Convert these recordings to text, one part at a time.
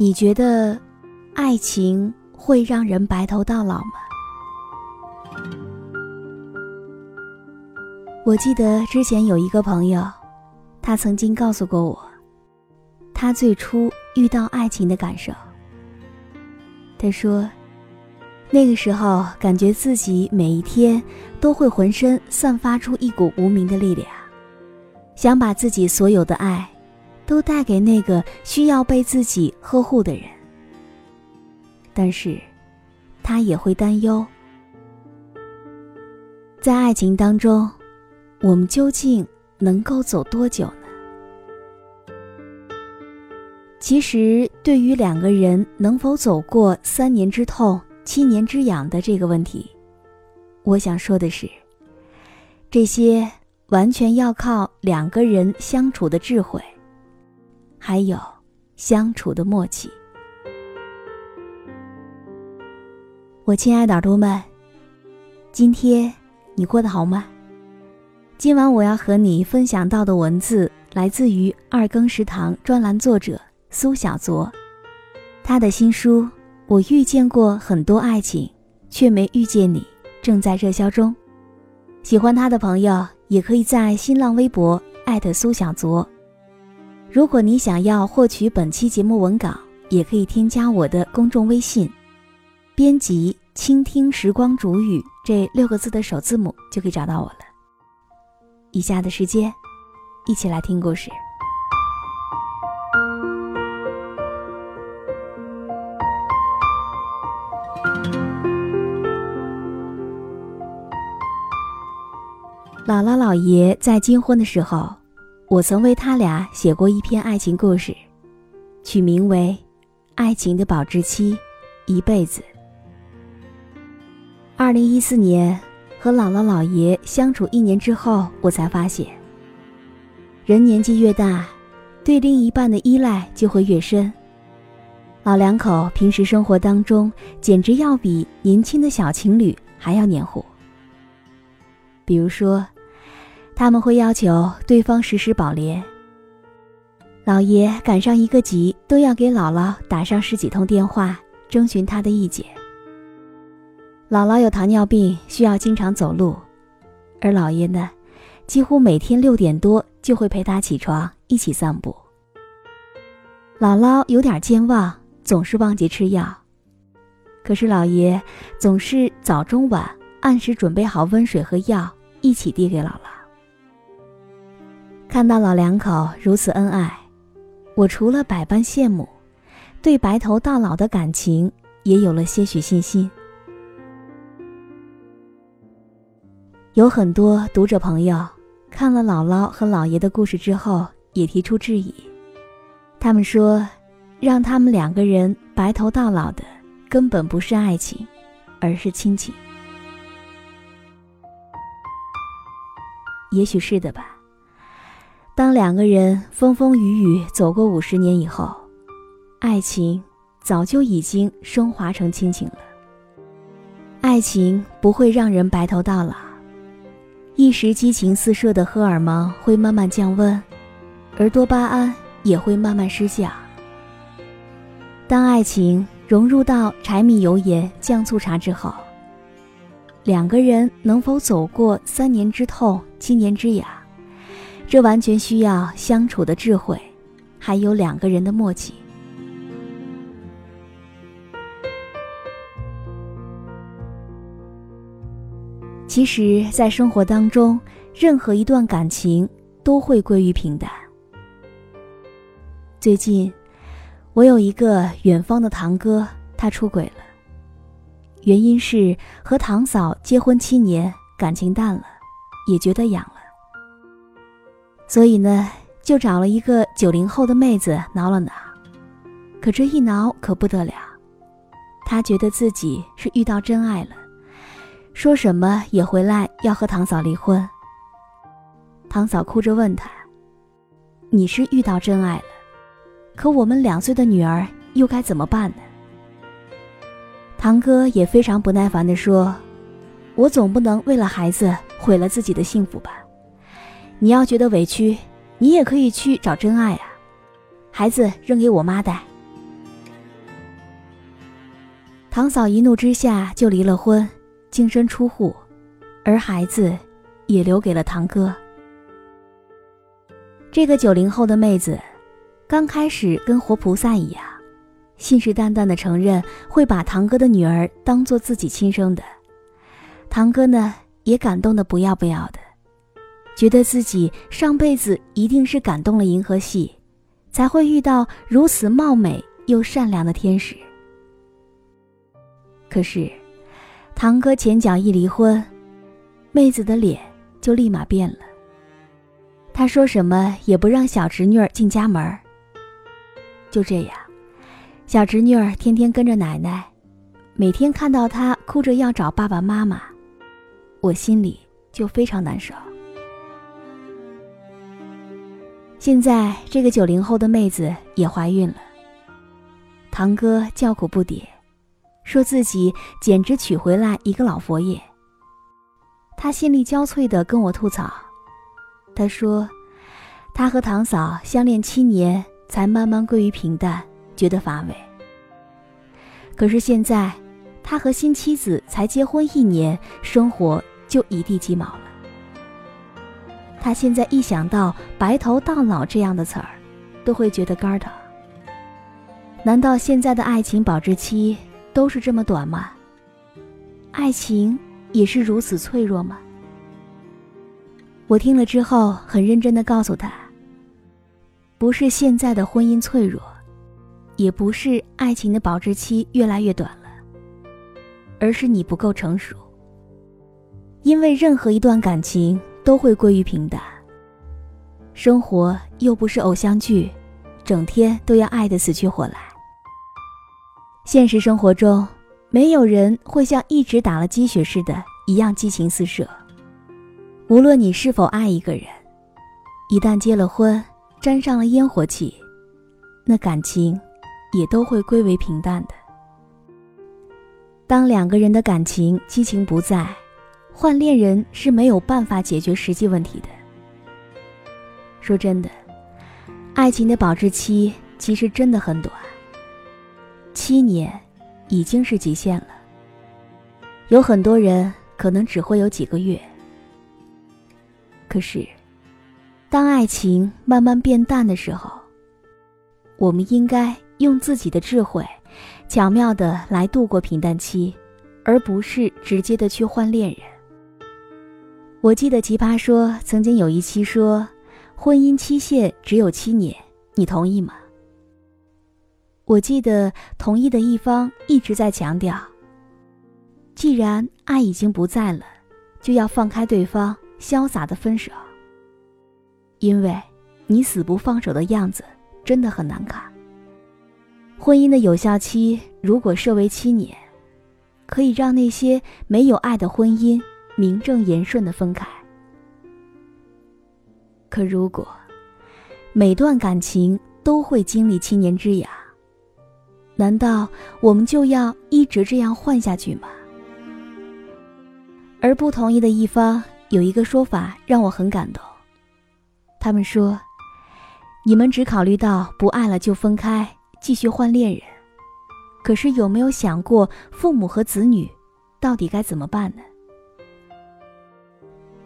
你觉得爱情会让人白头到老吗？我记得之前有一个朋友，他曾经告诉过我，他最初遇到爱情的感受。他说，那个时候感觉自己每一天都会浑身散发出一股无名的力量，想把自己所有的爱。都带给那个需要被自己呵护的人，但是，他也会担忧，在爱情当中，我们究竟能够走多久呢？其实，对于两个人能否走过三年之痛、七年之痒的这个问题，我想说的是，这些完全要靠两个人相处的智慧。还有相处的默契。我亲爱的耳朵们，今天你过得好吗？今晚我要和你分享到的文字来自于二更食堂专栏作者苏小卓，他的新书《我遇见过很多爱情，却没遇见你》正在热销中。喜欢他的朋友也可以在新浪微博艾特苏小卓。如果你想要获取本期节目文稿，也可以添加我的公众微信，编辑“倾听时光煮雨”这六个字的首字母，就可以找到我了。以下的时间，一起来听故事。姥姥姥爷在金婚的时候。我曾为他俩写过一篇爱情故事，取名为《爱情的保质期》，一辈子。二零一四年和姥姥姥爷相处一年之后，我才发现，人年纪越大，对另一半的依赖就会越深。老两口平时生活当中，简直要比年轻的小情侣还要黏糊。比如说。他们会要求对方实施保联。老爷赶上一个急，都要给姥姥打上十几通电话，征询她的意见。姥姥有糖尿病，需要经常走路，而老爷呢，几乎每天六点多就会陪她起床，一起散步。姥姥有点健忘，总是忘记吃药，可是老爷总是早中晚按时准备好温水和药，一起递给姥姥。看到老两口如此恩爱，我除了百般羡慕，对白头到老的感情也有了些许信心。有很多读者朋友看了姥姥和姥爷的故事之后，也提出质疑。他们说，让他们两个人白头到老的根本不是爱情，而是亲情。也许是的吧。当两个人风风雨雨走过五十年以后，爱情早就已经升华成亲情了。爱情不会让人白头到老，一时激情四射的荷尔蒙会慢慢降温，而多巴胺也会慢慢失效。当爱情融入到柴米油盐酱醋茶之后，两个人能否走过三年之痛、七年之痒？这完全需要相处的智慧，还有两个人的默契。其实，在生活当中，任何一段感情都会归于平淡。最近，我有一个远方的堂哥，他出轨了，原因是和堂嫂结婚七年，感情淡了，也觉得痒了，所以呢，就找了一个九零后的妹子挠了挠。可这一挠可不得了，他觉得自己是遇到真爱了。说什么也回来要和堂嫂离婚。堂嫂哭着问他：“你是遇到真爱了，可我们两岁的女儿又该怎么办呢？”堂哥也非常不耐烦地说：“我总不能为了孩子毁了自己的幸福吧？你要觉得委屈，你也可以去找真爱啊，孩子扔给我妈带。”堂嫂一怒之下就离了婚。净身出户，而孩子也留给了堂哥。这个九零后的妹子，刚开始跟活菩萨一样，信誓旦旦的承认会把堂哥的女儿当做自己亲生的。堂哥呢，也感动的不要不要的，觉得自己上辈子一定是感动了银河系，才会遇到如此貌美又善良的天使。可是。堂哥前脚一离婚，妹子的脸就立马变了。他说什么也不让小侄女儿进家门就这样，小侄女儿天天跟着奶奶，每天看到她哭着要找爸爸妈妈，我心里就非常难受。现在这个九零后的妹子也怀孕了，堂哥叫苦不迭。说自己简直娶回来一个老佛爷。他心力交瘁地跟我吐槽，他说，他和堂嫂相恋七年，才慢慢归于平淡，觉得乏味。可是现在，他和新妻子才结婚一年，生活就一地鸡毛了。他现在一想到“白头到老”这样的词儿，都会觉得肝疼。难道现在的爱情保质期？都是这么短吗？爱情也是如此脆弱吗？我听了之后很认真的告诉他：不是现在的婚姻脆弱，也不是爱情的保质期越来越短了，而是你不够成熟。因为任何一段感情都会归于平淡，生活又不是偶像剧，整天都要爱得死去活来。现实生活中，没有人会像一直打了鸡血似的，一样激情四射。无论你是否爱一个人，一旦结了婚，沾上了烟火气，那感情也都会归为平淡的。当两个人的感情激情不在，换恋人是没有办法解决实际问题的。说真的，爱情的保质期其实真的很短。七年，已经是极限了。有很多人可能只会有几个月。可是，当爱情慢慢变淡的时候，我们应该用自己的智慧，巧妙的来度过平淡期，而不是直接的去换恋人。我记得《奇葩说》曾经有一期说，婚姻期限只有七年，你同意吗？我记得同意的一方一直在强调：既然爱已经不在了，就要放开对方，潇洒的分手。因为，你死不放手的样子真的很难看。婚姻的有效期如果设为七年，可以让那些没有爱的婚姻名正言顺的分开。可如果每段感情都会经历七年之痒，难道我们就要一直这样换下去吗？而不同意的一方有一个说法让我很感动。他们说：“你们只考虑到不爱了就分开，继续换恋人，可是有没有想过父母和子女到底该怎么办呢？”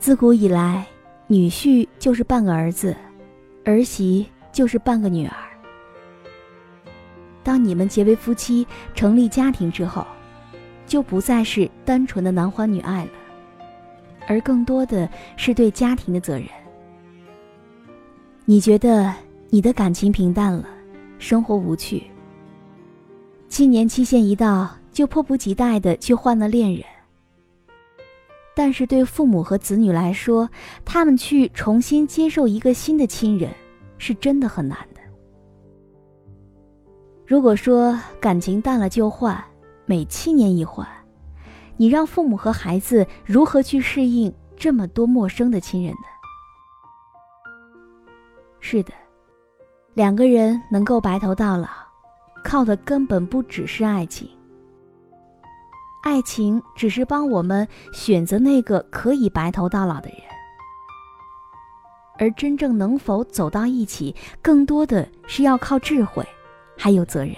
自古以来，女婿就是半个儿子，儿媳就是半个女儿。当你们结为夫妻，成立家庭之后，就不再是单纯的男欢女爱了，而更多的是对家庭的责任。你觉得你的感情平淡了，生活无趣。七年期限一到，就迫不及待的去换了恋人。但是对父母和子女来说，他们去重新接受一个新的亲人，是真的很难的。如果说感情淡了就换，每七年一换，你让父母和孩子如何去适应这么多陌生的亲人呢？是的，两个人能够白头到老，靠的根本不只是爱情。爱情只是帮我们选择那个可以白头到老的人，而真正能否走到一起，更多的是要靠智慧，还有责任。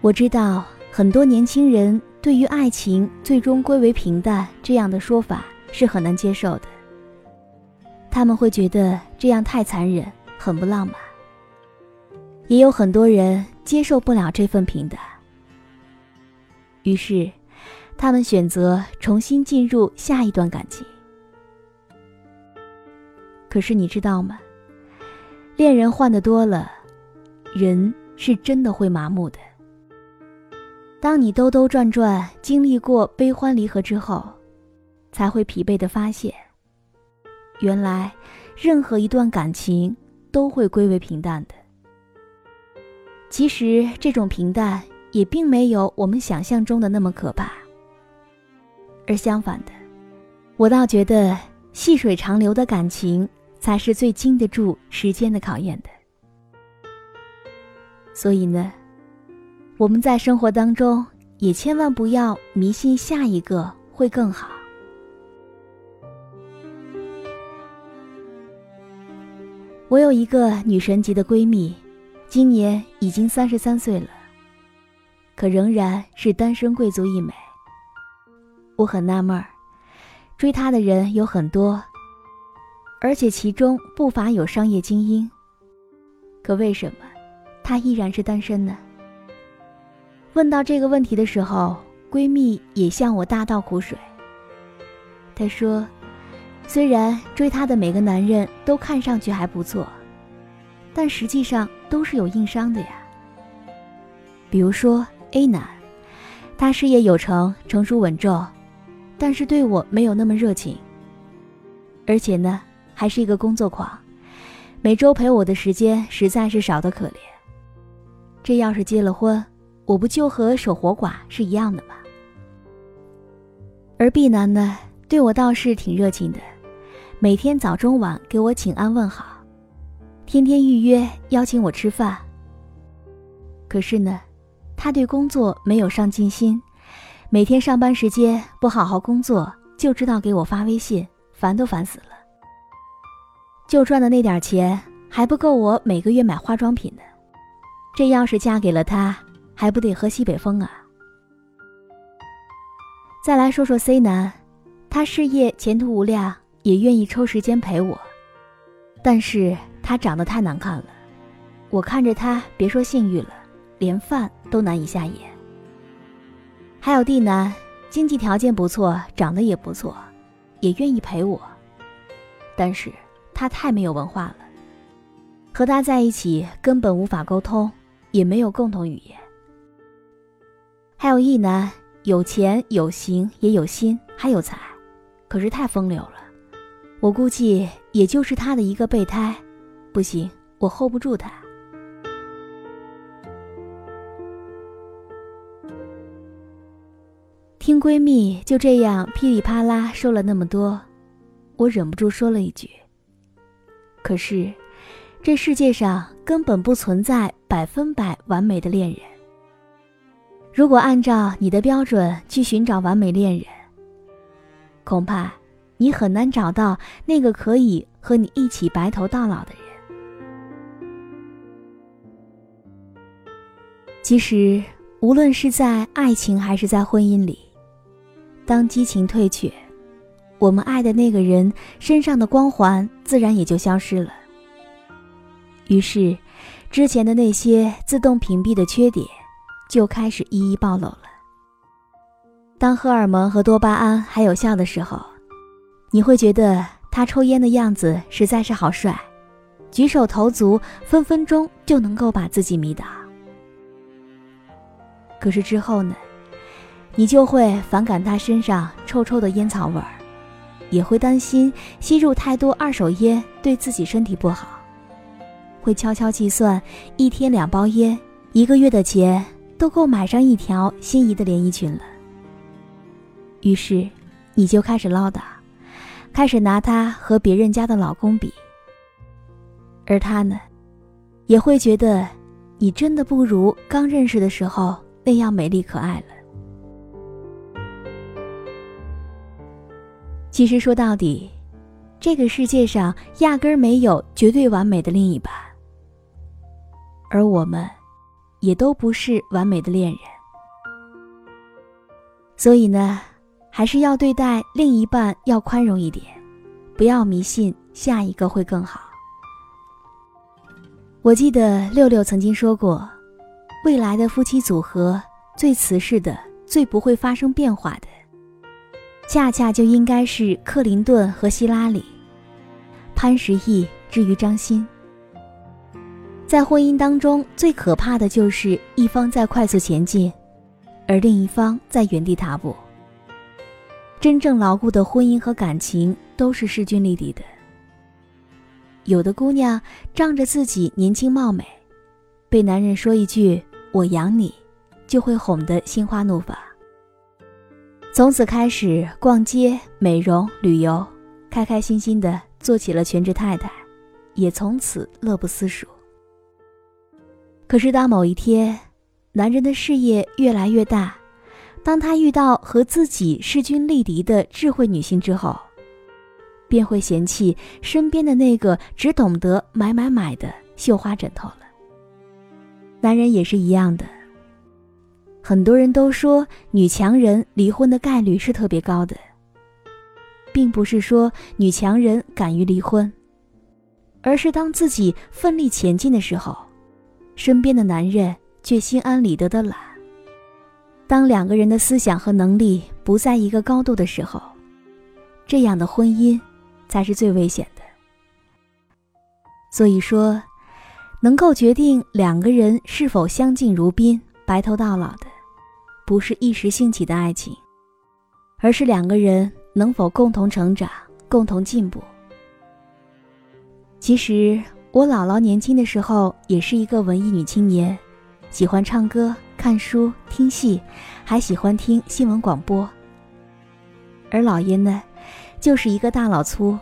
我知道很多年轻人对于爱情最终归为平淡这样的说法是很难接受的。他们会觉得这样太残忍，很不浪漫。也有很多人接受不了这份平淡，于是，他们选择重新进入下一段感情。可是你知道吗？恋人换的多了，人是真的会麻木的。当你兜兜转转经历过悲欢离合之后，才会疲惫的发现。原来，任何一段感情都会归为平淡的。其实，这种平淡也并没有我们想象中的那么可怕。而相反的，我倒觉得细水长流的感情才是最经得住时间的考验的。所以呢，我们在生活当中也千万不要迷信下一个会更好。我有一个女神级的闺蜜，今年已经三十三岁了，可仍然是单身贵族一枚。我很纳闷儿，追她的人有很多，而且其中不乏有商业精英，可为什么她依然是单身呢？问到这个问题的时候，闺蜜也向我大倒苦水。她说。虽然追她的每个男人都看上去还不错，但实际上都是有硬伤的呀。比如说 A 男，他事业有成，成熟稳重，但是对我没有那么热情，而且呢，还是一个工作狂，每周陪我的时间实在是少得可怜。这要是结了婚，我不就和守活寡是一样的吗？而 B 男呢，对我倒是挺热情的。每天早中晚给我请安问好，天天预约邀请我吃饭。可是呢，他对工作没有上进心，每天上班时间不好好工作，就知道给我发微信，烦都烦死了。就赚的那点钱还不够我每个月买化妆品呢，这要是嫁给了他，还不得喝西北风啊？再来说说 C 男，他事业前途无量。也愿意抽时间陪我，但是他长得太难看了，我看着他别说性欲了，连饭都难以下咽。还有地男，经济条件不错，长得也不错，也愿意陪我，但是他太没有文化了，和他在一起根本无法沟通，也没有共同语言。还有一男，有钱有型也有心还有才，可是太风流了。我估计也就是他的一个备胎，不行，我 hold 不住他。听闺蜜就这样噼里啪啦说了那么多，我忍不住说了一句：“可是，这世界上根本不存在百分百完美的恋人。如果按照你的标准去寻找完美恋人，恐怕……”你很难找到那个可以和你一起白头到老的人。其实，无论是在爱情还是在婚姻里，当激情退却，我们爱的那个人身上的光环自然也就消失了。于是，之前的那些自动屏蔽的缺点，就开始一一暴露了。当荷尔蒙和多巴胺还有效的时候，你会觉得他抽烟的样子实在是好帅，举手投足分分钟就能够把自己迷倒。可是之后呢，你就会反感他身上臭臭的烟草味儿，也会担心吸入太多二手烟对自己身体不好，会悄悄计算一天两包烟，一个月的钱都够买上一条心仪的连衣裙了。于是，你就开始唠叨，开始拿他和别人家的老公比，而他呢，也会觉得你真的不如刚认识的时候。那样美丽可爱了。其实说到底，这个世界上压根儿没有绝对完美的另一半，而我们，也都不是完美的恋人。所以呢，还是要对待另一半要宽容一点，不要迷信下一个会更好。我记得六六曾经说过。未来的夫妻组合最瓷实的、最不会发生变化的，恰恰就应该是克林顿和希拉里，潘石屹至于张欣。在婚姻当中，最可怕的就是一方在快速前进，而另一方在原地踏步。真正牢固的婚姻和感情都是势均力敌的。有的姑娘仗着自己年轻貌美，被男人说一句。我养你，就会哄得心花怒放。从此开始逛街、美容、旅游，开开心心的做起了全职太太，也从此乐不思蜀。可是当某一天，男人的事业越来越大，当他遇到和自己势均力敌的智慧女性之后，便会嫌弃身边的那个只懂得买买买的绣花枕头了。男人也是一样的。很多人都说女强人离婚的概率是特别高的，并不是说女强人敢于离婚，而是当自己奋力前进的时候，身边的男人却心安理得的懒。当两个人的思想和能力不在一个高度的时候，这样的婚姻才是最危险的。所以说。能够决定两个人是否相敬如宾、白头到老的，不是一时兴起的爱情，而是两个人能否共同成长、共同进步。其实我姥姥年轻的时候也是一个文艺女青年，喜欢唱歌、看书、听戏，还喜欢听新闻广播。而姥爷呢，就是一个大老粗，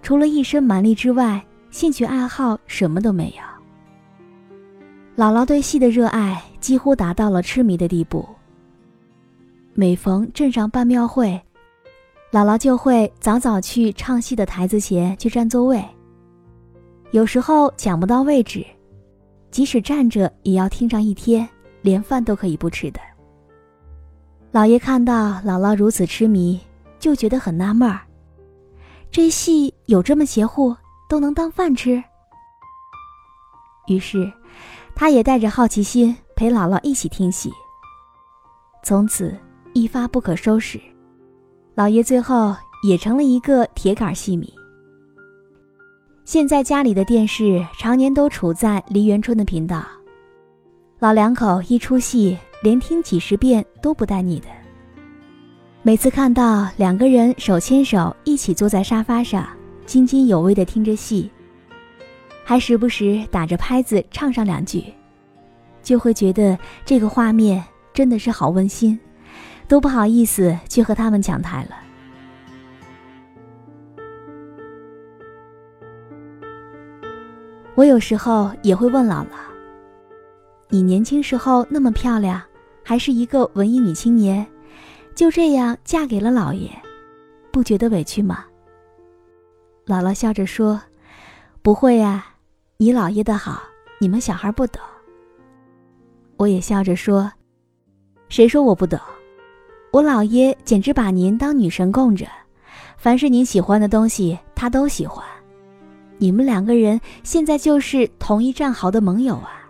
除了一身蛮力之外。兴趣爱好什么都没有。姥姥对戏的热爱几乎达到了痴迷的地步。每逢镇上办庙会，姥姥就会早早去唱戏的台子前去占座位。有时候抢不到位置，即使站着也要听上一天，连饭都可以不吃的。姥爷看到姥姥如此痴迷，就觉得很纳闷儿：这戏有这么邪乎？都能当饭吃。于是，他也带着好奇心陪姥姥一起听戏。从此一发不可收拾，老爷最后也成了一个铁杆戏迷。现在家里的电视常年都处在梨园春的频道，老两口一出戏，连听几十遍都不带腻的。每次看到两个人手牵手一起坐在沙发上。津津有味地听着戏，还时不时打着拍子唱上两句，就会觉得这个画面真的是好温馨，都不好意思去和他们抢台了。我有时候也会问姥姥：“你年轻时候那么漂亮，还是一个文艺女青年，就这样嫁给了老爷，不觉得委屈吗？”姥姥笑着说：“不会呀，你姥爷的好，你们小孩不懂。”我也笑着说：“谁说我不懂？我姥爷简直把您当女神供着，凡是您喜欢的东西，他都喜欢。你们两个人现在就是同一战壕的盟友啊！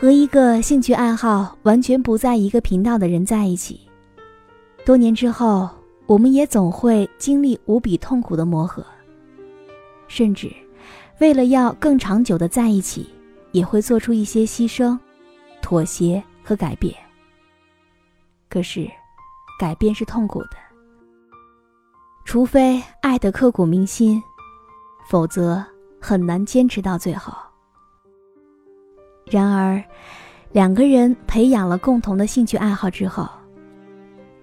和一个兴趣爱好完全不在一个频道的人在一起，多年之后，我们也总会经历无比痛苦的磨合，甚至为了要更长久的在一起，也会做出一些牺牲、妥协和改变。可是，改变是痛苦的，除非爱得刻骨铭心，否则很难坚持到最后。然而，两个人培养了共同的兴趣爱好之后，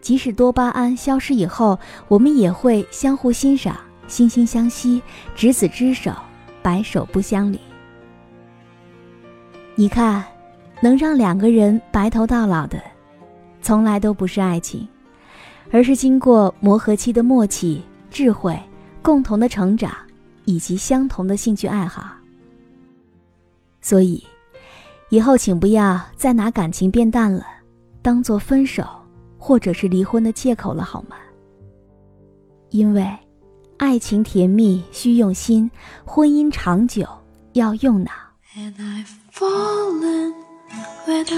即使多巴胺消失以后，我们也会相互欣赏、惺惺相惜、执子之手、白首不相离。你看，能让两个人白头到老的，从来都不是爱情，而是经过磨合期的默契、智慧、共同的成长，以及相同的兴趣爱好。所以。以后请不要再拿感情变淡了，当做分手或者是离婚的借口了，好吗？因为，爱情甜蜜需用心，婚姻长久要用脑。But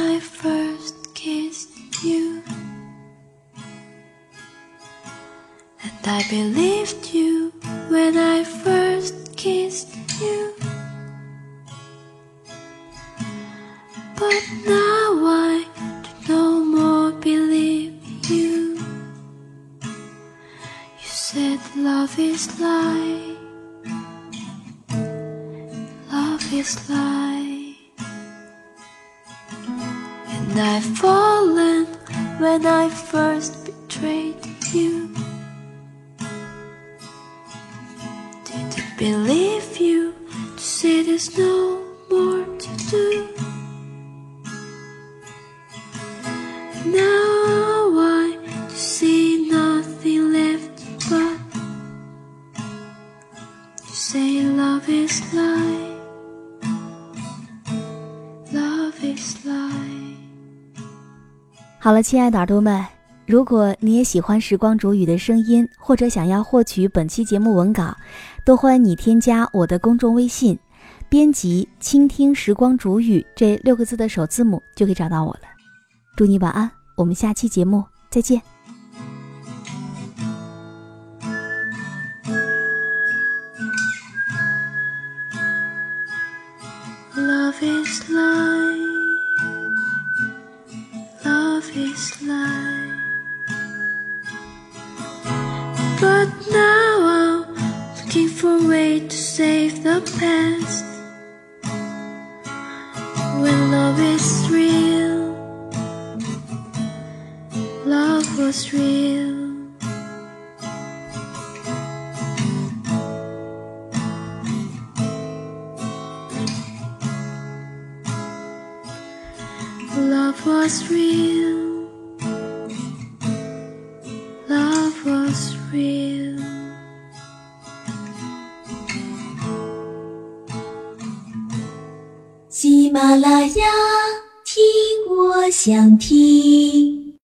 好了，亲爱的耳朵们，如果你也喜欢时光煮雨的声音，或者想要获取本期节目文稿，都欢迎你添加我的公众微信，编辑“倾听时光煮雨”这六个字的首字母，就可以找到我了。祝你晚安。我们下期节目再见。Love is love. But now I'm looking for a way to save the past. 想听。